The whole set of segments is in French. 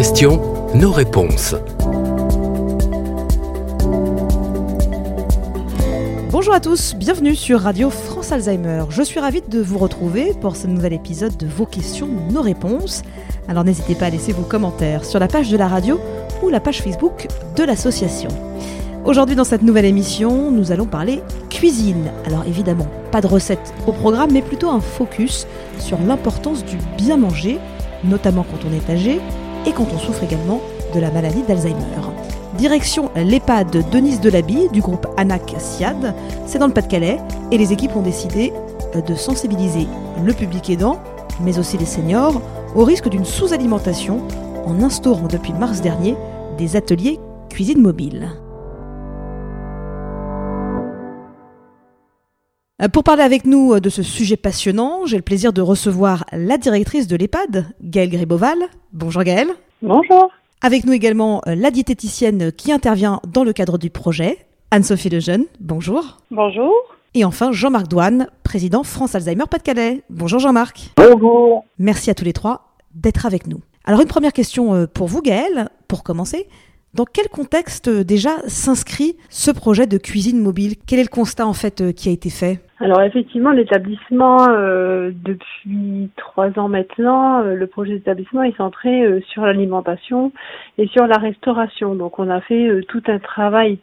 questions, nos réponses. Bonjour à tous, bienvenue sur Radio France Alzheimer. Je suis ravie de vous retrouver pour ce nouvel épisode de Vos questions, nos réponses. Alors n'hésitez pas à laisser vos commentaires sur la page de la radio ou la page Facebook de l'association. Aujourd'hui dans cette nouvelle émission, nous allons parler cuisine. Alors évidemment, pas de recette au programme, mais plutôt un focus sur l'importance du bien manger, notamment quand on est âgé et quand on souffre également de la maladie d'Alzheimer. Direction l'EHPAD Denise Delaby du groupe ANAC SIAD, c'est dans le Pas-de-Calais, et les équipes ont décidé de sensibiliser le public aidant, mais aussi les seniors, au risque d'une sous-alimentation en instaurant depuis mars dernier des ateliers cuisine mobile. Pour parler avec nous euh, de ce sujet passionnant, j'ai le plaisir de recevoir la directrice de l'EHPAD, Gaëlle Griboval. Bonjour Gaëlle. Bonjour. Avec nous également euh, la diététicienne qui intervient dans le cadre du projet, Anne-Sophie Lejeune. Bonjour. Bonjour. Et enfin Jean-Marc Douane, président France Alzheimer Pas-de-Calais. Bonjour Jean-Marc. Bonjour. Merci à tous les trois d'être avec nous. Alors une première question pour vous Gaëlle, pour commencer. Dans quel contexte déjà s'inscrit ce projet de cuisine mobile? Quel est le constat en fait qui a été fait? Alors effectivement, l'établissement, euh, depuis trois ans maintenant, euh, le projet d'établissement est centré euh, sur l'alimentation et sur la restauration. Donc on a fait euh, tout un travail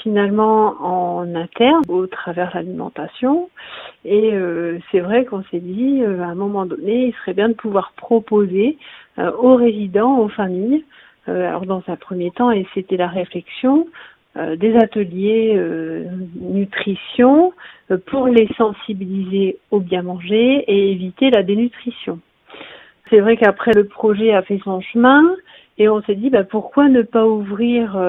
finalement en interne au travers l'alimentation. Et euh, c'est vrai qu'on s'est dit, à un moment donné, il serait bien de pouvoir proposer aux résidents, aux familles, euh, alors dans un premier temps, et c'était la réflexion, euh, des ateliers euh, nutrition pour les sensibiliser au bien manger et éviter la dénutrition. C'est vrai qu'après le projet a fait son chemin et on s'est dit bah, pourquoi ne pas ouvrir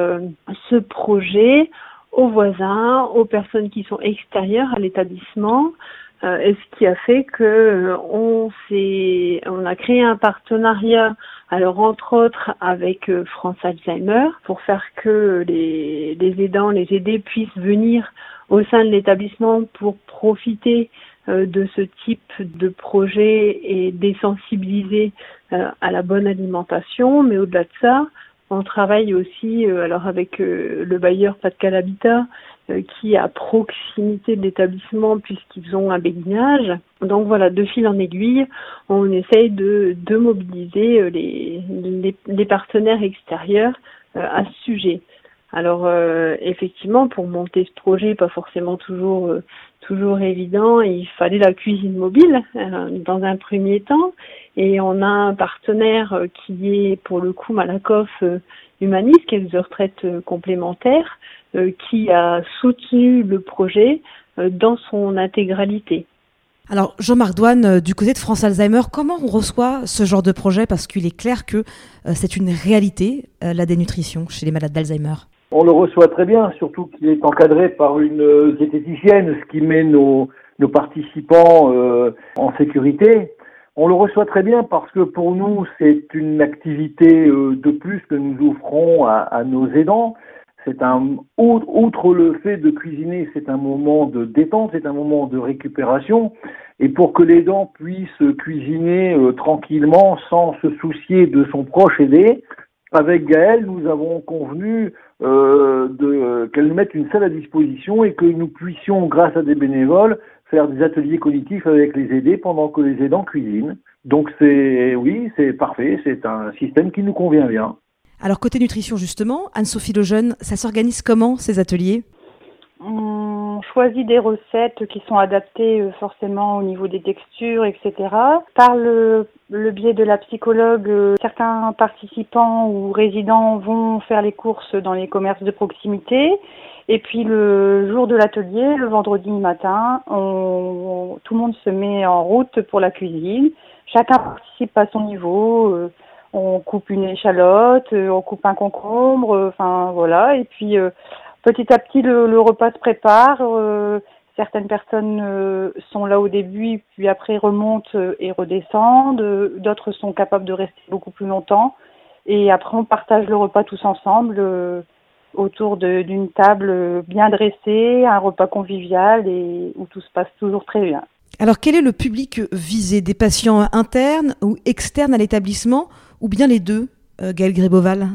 ce projet aux voisins, aux personnes qui sont extérieures à l'établissement, et ce qui a fait que on s'est, on a créé un partenariat alors entre autres avec euh, France Alzheimer pour faire que les, aidants, les aidés puissent venir au sein de l'établissement pour profiter euh, de ce type de projet et désensibiliser euh, à la bonne alimentation. Mais au-delà de ça, on travaille aussi alors avec le bailleur Pas de Habitat euh, qui est à proximité de l'établissement puisqu'ils ont un béguinage. Donc voilà, de fil en aiguille, on essaye de, mobiliser euh, les, partenaires extérieurs euh, à ce sujet. Alors effectivement, pour monter ce projet, pas forcément toujours toujours évident, il fallait la cuisine mobile dans un premier temps, et on a un partenaire qui est pour le coup Malakoff Humaniste, qui est une retraite complémentaire, euh, qui a soutenu le projet euh, dans son intégralité. Alors Jean-Marc Douane, euh, du côté de France Alzheimer, comment on reçoit ce genre de projet? Parce qu'il est clair que c'est une réalité, la dénutrition chez les malades d'Alzheimer. On le reçoit très bien, surtout qu'il est encadré par une diététicienne, ce qui met nos, participants en sécurité. On le reçoit très bien parce que pour nous, c'est une activité de plus que nous offrons à, nos aidants c'est un outre le fait de cuisiner, c'est un moment de détente, c'est un moment de récupération, et pour que les dents puissent cuisiner euh, tranquillement sans se soucier de son proche aidé, avec Gaëlle, nous avons convenu euh, de qu'elle nous mette une salle à disposition et que nous puissions, grâce à des bénévoles, faire des ateliers cognitifs avec les aidés pendant que les aidants cuisinent. Donc c'est oui, c'est parfait, c'est un système qui nous convient bien. Alors côté nutrition justement, Anne-Sophie Lejeune, ça s'organise comment ces ateliers? On choisit des recettes qui sont adaptées euh, forcément au niveau des textures, etc. Par le, biais de la psychologue, euh, certains participants ou résidents vont faire les courses dans les commerces de proximité. Et puis le jour de l'atelier, le vendredi matin, tout le monde se met en route pour la cuisine. Chacun participe à son niveau. Euh, on coupe une échalote, on coupe un concombre, enfin voilà. Et puis petit à petit, le, repas se prépare. certaines personnes sont là au début, puis après remontent et redescendent. D'autres sont capables de rester beaucoup plus longtemps. Et après, on partage le repas tous ensemble autour d'une table bien dressée, un repas convivial et où tout se passe toujours très bien. Alors, quel est le public visé? Des patients internes ou externes à l'établissement ou bien les deux Gaëlle Gréboval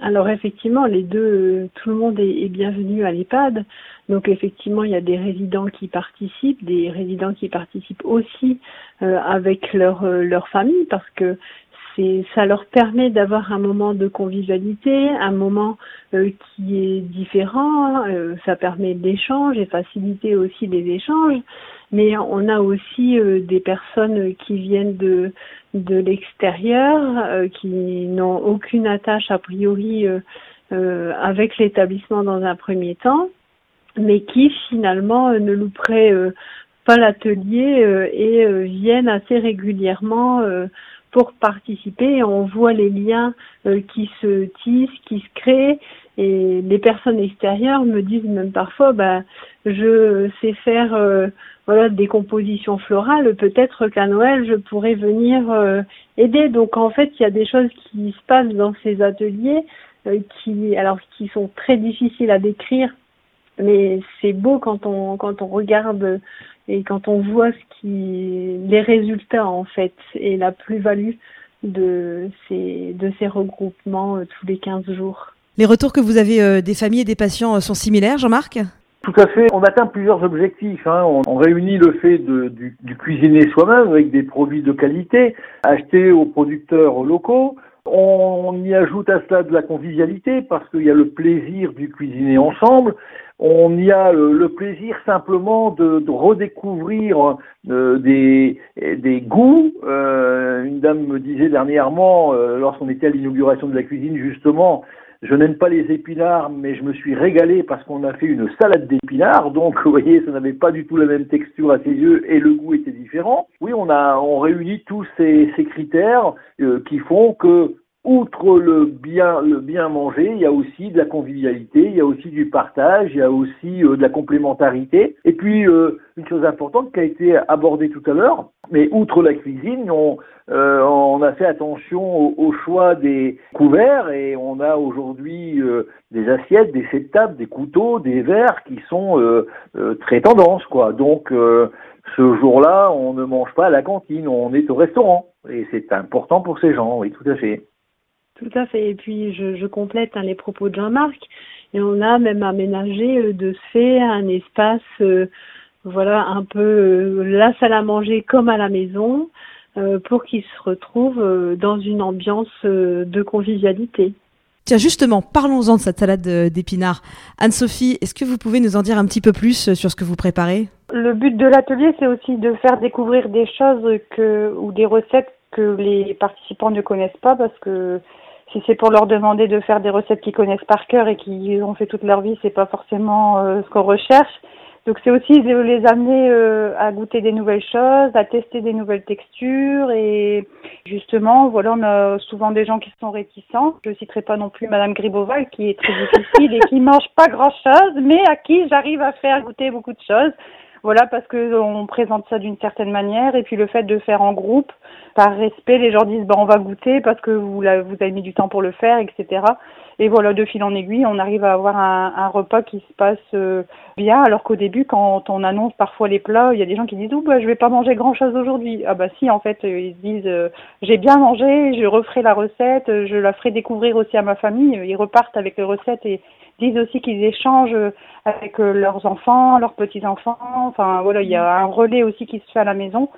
alors effectivement, les deux, tout le monde est, bienvenu à l'EHPAD. Donc effectivement, il y a des résidents qui participent, des résidents qui participent aussi avec leur leur famille parce que c'est ça leur permet d'avoir un moment de convivialité, un moment euh, qui est différent, euh, ça permet l'échange et faciliter aussi les échanges, mais on a aussi euh, des personnes qui viennent de de l'extérieur qui n'ont aucune attache a priori avec l'établissement dans un premier temps, mais qui finalement ne louperaient pas l'atelier et viennent assez régulièrement pour participer. On voit les liens euh, qui se tissent, qui se créent. Et les personnes extérieures me disent même parfois, bah, je sais faire euh, voilà des compositions florales. Peut-être qu'à Noël, je pourrais venir euh, aider. Donc en fait, il y a des choses qui se passent dans ces ateliers qui, alors, qui sont très difficiles à décrire. Mais c'est beau quand on quand on regarde et quand on voit ce qui, les résultats en fait et la plus-value de ces, de ces regroupements euh, tous les 15 jours. Les retours que vous avez euh, des familles et des patients euh, sont similaires, Jean-Marc? Tout à fait. On atteint plusieurs objectifs. Hein. On, réunit le fait de, du, du cuisiner soi-même avec des produits de qualité, achetés aux producteurs locaux. On y ajoute à cela de la convivialité parce qu'il y a le plaisir du cuisiner ensemble on y a le, plaisir simplement de, redécouvrir euh, des, des, goûts. Euh, une dame me disait dernièrement, euh, lorsqu'on était à l'inauguration de la cuisine, justement, je n'aime pas les épinards, mais je me suis régalé parce qu'on a fait une salade d'épinards. Donc, vous voyez, ça n'avait pas du tout la même texture à ses yeux et le goût était différent. Oui, on a, on réunit tous ces, ces critères qui font que outre le bien, le bien manger, il y a aussi de la convivialité, il y a aussi du partage, il y a aussi euh, de la complémentarité. Et puis, euh, une chose importante qui a été abordée tout à l'heure, mais outre la cuisine, on, euh, a fait attention au, choix des couverts et on a aujourd'hui des assiettes, des sept tables, des couteaux, des verres qui sont très tendance, quoi. Donc, ce jour-là, on ne mange pas à la cantine, on est au restaurant. Et c'est important pour ces gens, oui, tout à fait. Tout à fait. Et puis je, je complète hein, les propos de Jean-Marc. Et on a même aménagé euh, de ce fait un espace, euh, voilà, un peu euh, la salle à manger comme à la maison, pour qu'ils se retrouvent dans une ambiance de convivialité. Tiens, justement, parlons-en de cette salade d'épinards. Anne-Sophie, est-ce que vous pouvez nous en dire un petit peu plus sur ce que vous préparez? Le but de l'atelier, c'est aussi de faire découvrir des choses que, ou des recettes que les participants ne connaissent pas parce que si c'est pour leur demander de faire des recettes qu'ils connaissent par cœur et qu'ils ont fait toute leur vie, c'est pas forcément euh, ce qu'on recherche. Donc c'est aussi de les amener euh, à goûter des nouvelles choses, à tester des nouvelles textures et justement, voilà, on a souvent des gens qui sont réticents. Je citerai pas non plus Madame Griboval qui est très difficile et qui mange pas grand chose, mais à qui j'arrive à faire goûter beaucoup de choses. Voilà, parce que on présente ça d'une certaine manière et puis le fait de faire en groupe, par respect, les gens disent bah on va goûter parce que vous, vous avez mis du temps pour le faire, etc. Et voilà, de fil en aiguille, on arrive à avoir un, repas qui se passe euh, bien, alors qu'au début, quand on annonce parfois les plats, il y a des gens qui disent oh, bah je vais pas manger grand chose aujourd'hui. Ah bah si, en fait, ils se disent euh, j'ai bien mangé, je referai la recette, je la ferai découvrir aussi à ma famille. Ils repartent avec les recettes et disent aussi qu'ils échangent avec euh, leurs enfants, leurs petits-enfants. Enfin, voilà, il y a un relais aussi qui se fait à la maison.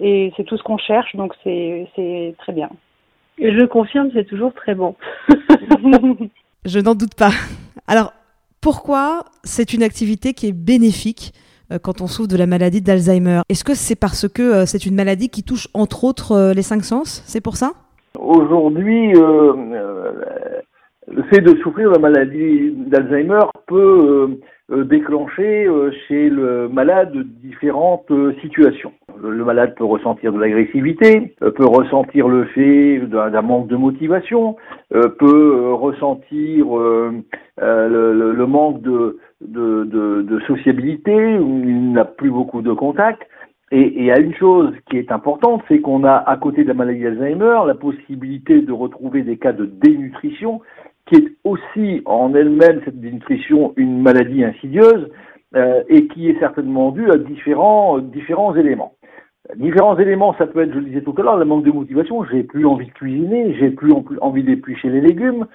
Et c'est tout ce qu'on cherche, donc c'est très bien. Et je confirme, c'est toujours très bon. je n'en doute pas. Alors, pourquoi c'est une activité qui est bénéfique euh, quand on souffre de la maladie d'Alzheimer? Est-ce que c'est parce que euh, c'est une maladie qui touche entre autres les cinq sens? C'est pour ça? Aujourd'hui, le fait de souffrir de la maladie d'Alzheimer peut euh, euh, déclencher euh, chez le malade différentes situations. Le malade peut ressentir de l'agressivité, peut ressentir le fait d'un manque de motivation, peut ressentir le, manque de, sociabilité, il n'a plus beaucoup de contacts. Et il y a une chose qui est importante, c'est qu'on a à côté de la maladie d'Alzheimer la possibilité de retrouver des cas de dénutrition qui est aussi en elle-même, cette dénutrition, une maladie insidieuse euh, et qui est certainement due à différents, différents éléments. Différents éléments, ça peut être, je le disais tout à l'heure, le manque de motivation. J'ai plus envie de cuisiner, j'ai plus envie d'éplucher les légumes,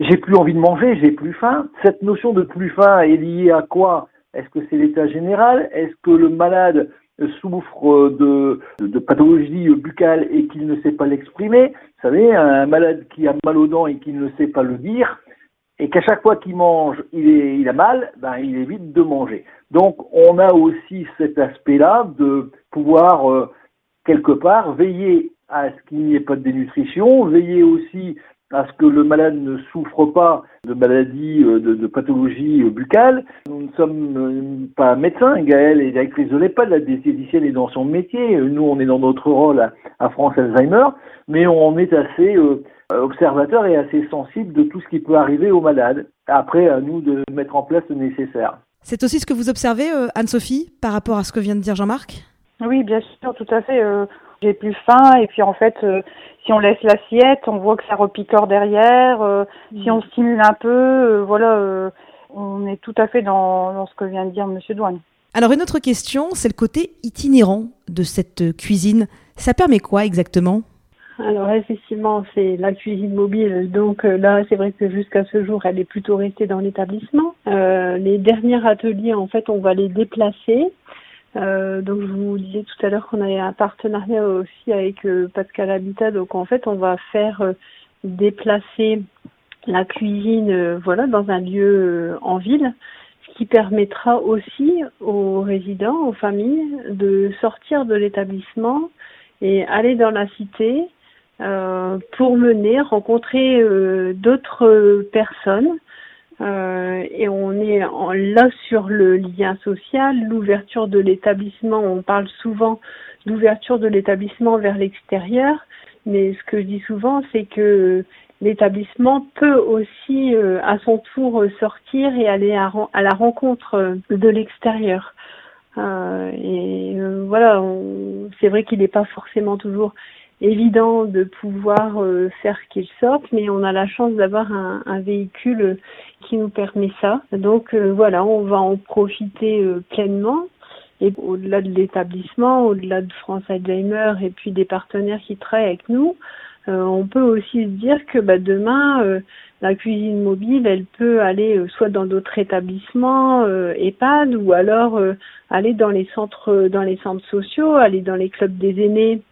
j'ai plus envie de manger, j'ai plus faim. Cette notion de plus faim est liée à quoi? Est-ce que c'est l'état général? Est-ce que le malade souffre de, pathologie buccale et qu'il ne sait pas l'exprimer Vous savez, un malade qui a mal aux dents et qui ne sait pas le dire, et qu'à chaque fois qu'il mange, il a mal, ben, il évite de manger. Donc on a aussi cet aspect-là de pouvoir euh, quelque part veiller à ce qu'il n'y ait pas de dénutrition, veiller aussi à ce que le malade ne souffre pas de maladies, euh, de, de pathologies euh, buccales. Nous ne sommes pas médecins, Gaëlle est directrice de l'EHPAD, la diététicienne est dans son métier, nous on est dans notre rôle à, France Alzheimer, mais on est assez observateur et assez sensible de tout ce qui peut arriver au malade. Après, à nous de mettre en place le nécessaire. C'est aussi ce que vous observez, euh, Anne-Sophie, par rapport à ce que vient de dire Jean-Marc? Oui, bien sûr, tout à fait. Euh, j'ai plus faim et puis en fait, euh, si on laisse l'assiette, on voit que ça repicore derrière. Si on stimule un peu, voilà, on est tout à fait dans, dans, ce que vient de dire Monsieur Douane. Alors une autre question, c'est le côté itinérant de cette cuisine. Ça permet quoi exactement? Alors effectivement, c'est la cuisine mobile. Donc euh, là, c'est vrai que jusqu'à ce jour, elle est plutôt restée dans l'établissement. Euh, les derniers ateliers, en fait, on va les déplacer. Euh, donc je vous disais tout à l'heure qu'on avait un partenariat aussi avec Pascal Habitat. Donc en fait, on va faire déplacer la cuisine, voilà, dans un lieu en ville ce qui permettra aussi aux résidents, aux familles, de sortir de l'établissement et aller dans la cité euh, pour mener, rencontrer euh, d'autres personnes. Euh, et on est en, là sur le lien social, l'ouverture de l'établissement. On parle souvent d'ouverture de l'établissement vers l'extérieur, mais ce que je dis souvent, c'est que l'établissement peut aussi, à son tour, sortir et aller à, à la rencontre de l'extérieur. Euh, et voilà, c'est vrai qu'il n'est pas forcément toujours évident de pouvoir euh, faire qu'il sorte, mais on a la chance d'avoir un, un, véhicule qui nous permet ça. Donc euh, voilà, on va en profiter euh, pleinement. Et au-delà de l'établissement, au-delà de France Alzheimer et puis des partenaires qui travaillent avec nous, on peut aussi se dire que bah, demain, la cuisine mobile, elle peut aller soit dans d'autres établissements, EHPAD, ou alors aller dans les centres, dans les centres sociaux, aller dans les clubs des aînés euh,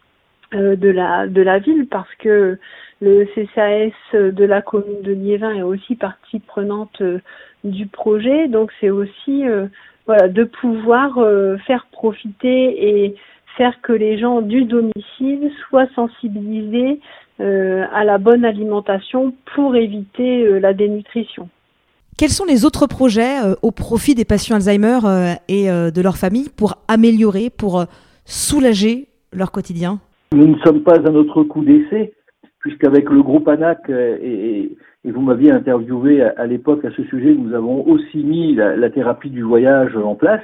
de la de la ville parce que le CCAS de la commune de Liévin est aussi partie prenante euh, du projet donc c'est aussi euh, de pouvoir faire profiter et faire que les gens du domicile soient sensibilisés à la bonne alimentation pour éviter la dénutrition. Quels sont les autres projets au profit des patients Alzheimer et de leur famille pour améliorer, pour soulager leur quotidien? Nous ne sommes pas à notre coup d'essai, puisqu'avec le groupe ANAC, euh, et, vous m'aviez interviewé à, l'époque à ce sujet, nous avons aussi mis la, thérapie du voyage en place.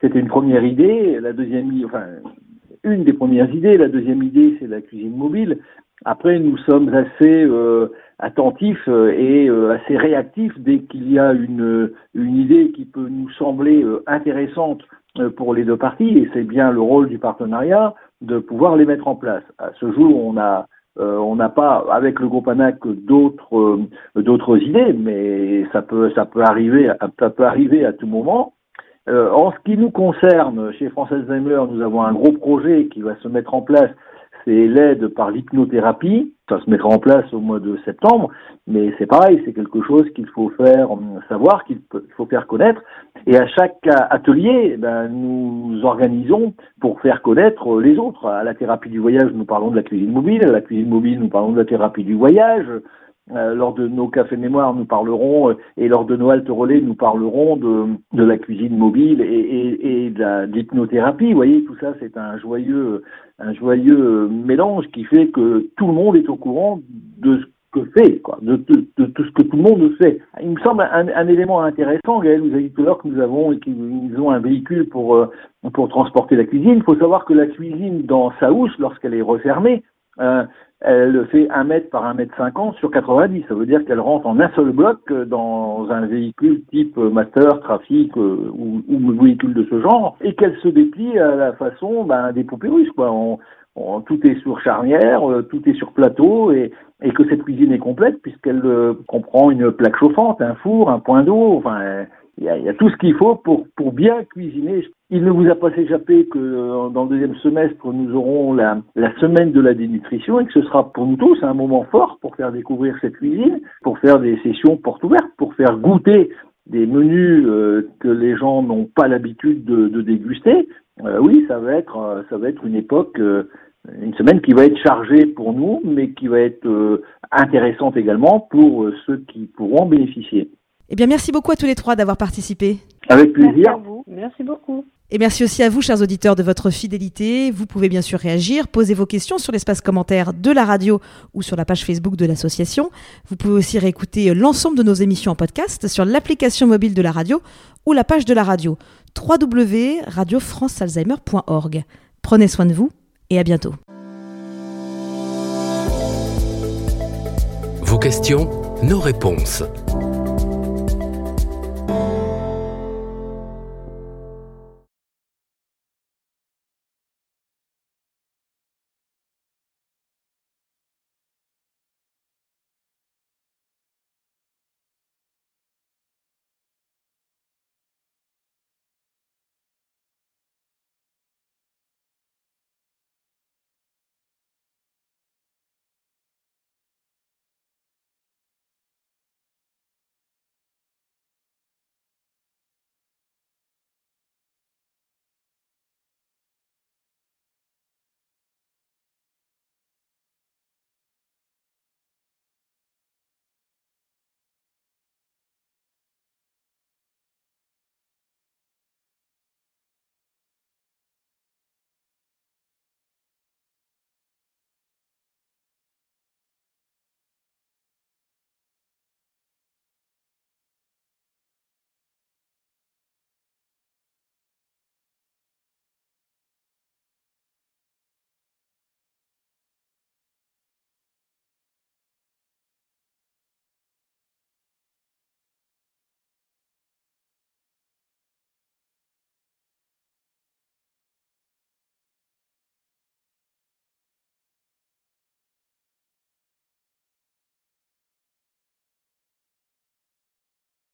C'était une première idée. La deuxième, enfin, une des premières idées. La deuxième idée, c'est la cuisine mobile. Après, nous sommes assez euh, attentifs euh, et assez réactifs dès qu'il y a une idée qui peut nous sembler intéressante pour les deux parties, et c'est bien le rôle du partenariat de pouvoir les mettre en place. À ce jour, on euh, on n'a pas avec le groupe ANAC d'autres euh, d'autres idées, mais ça peut ça peut arriver ça peut arriver à tout moment. Euh, en ce qui nous concerne, chez France Alzheimer, nous avons un gros projet qui va se mettre en place c'est l'aide par l'hypnothérapie. Ça se mettra en place au mois de septembre, mais c'est pareil, c'est quelque chose qu'il faut faire savoir, qu'il faut faire connaître. Et à chaque atelier, eh ben, nous organisons pour faire connaître les autres. À la thérapie du voyage, nous parlons de la cuisine mobile. À la cuisine mobile, nous parlons de la thérapie du voyage. Euh, lors de nos cafés mémoire, nous parlerons, euh, et lors de nos haltes relais, nous parlerons de, de la cuisine mobile et, et, et de l'hypnothérapie. Vous voyez, tout ça, c'est un joyeux, un joyeux mélange qui fait que tout le monde est au courant de ce que fait, quoi, de, de, de, tout ce que tout le monde fait. Il me semble un, un élément intéressant, Gaël, vous avez dit tout à l'heure que nous avons, qu'ils ont un véhicule pour, euh, pour transporter la cuisine. Il faut savoir que la cuisine dans sa housse, lorsqu'elle est refermée, elle fait 1 mètre par 1 mètre 50 sur 90. Ça veut dire qu'elle rentre en un seul bloc dans un véhicule type master, trafic ou, véhicule de ce genre, et qu'elle se déplie à la façon ben, des poupées russes. Quoi. tout est sur charnière, tout est sur plateau, et, que cette cuisine est complète puisqu'elle comprend une plaque chauffante, un four, un point d'eau, enfin il y, a, tout ce qu'il faut pour bien cuisiner. Il ne vous a pas échappé que euh, dans le deuxième semestre, nous aurons la, la semaine de la dénutrition et que ce sera pour nous tous un moment fort pour faire découvrir cette cuisine, pour faire des sessions portes ouvertes, pour faire goûter des menus euh, que les gens n'ont pas l'habitude de, de, déguster. Euh, oui, ça va être ça va être une époque, une semaine qui va être chargée pour nous, mais qui va être intéressante également pour ceux qui pourront en bénéficier. Eh bien, merci beaucoup à tous les trois d'avoir participé. Avec plaisir. Merci à vous. Merci beaucoup. Et merci aussi à vous, chers auditeurs, de votre fidélité. Vous pouvez bien sûr réagir, poser vos questions sur l'espace commentaire de la radio ou sur la page Facebook de l'association. Vous pouvez aussi réécouter l'ensemble de nos émissions en podcast sur l'application mobile de la radio ou la page de la radio www.radiofrancealzheimer.org. Prenez soin de vous et à bientôt. Vos questions, nos réponses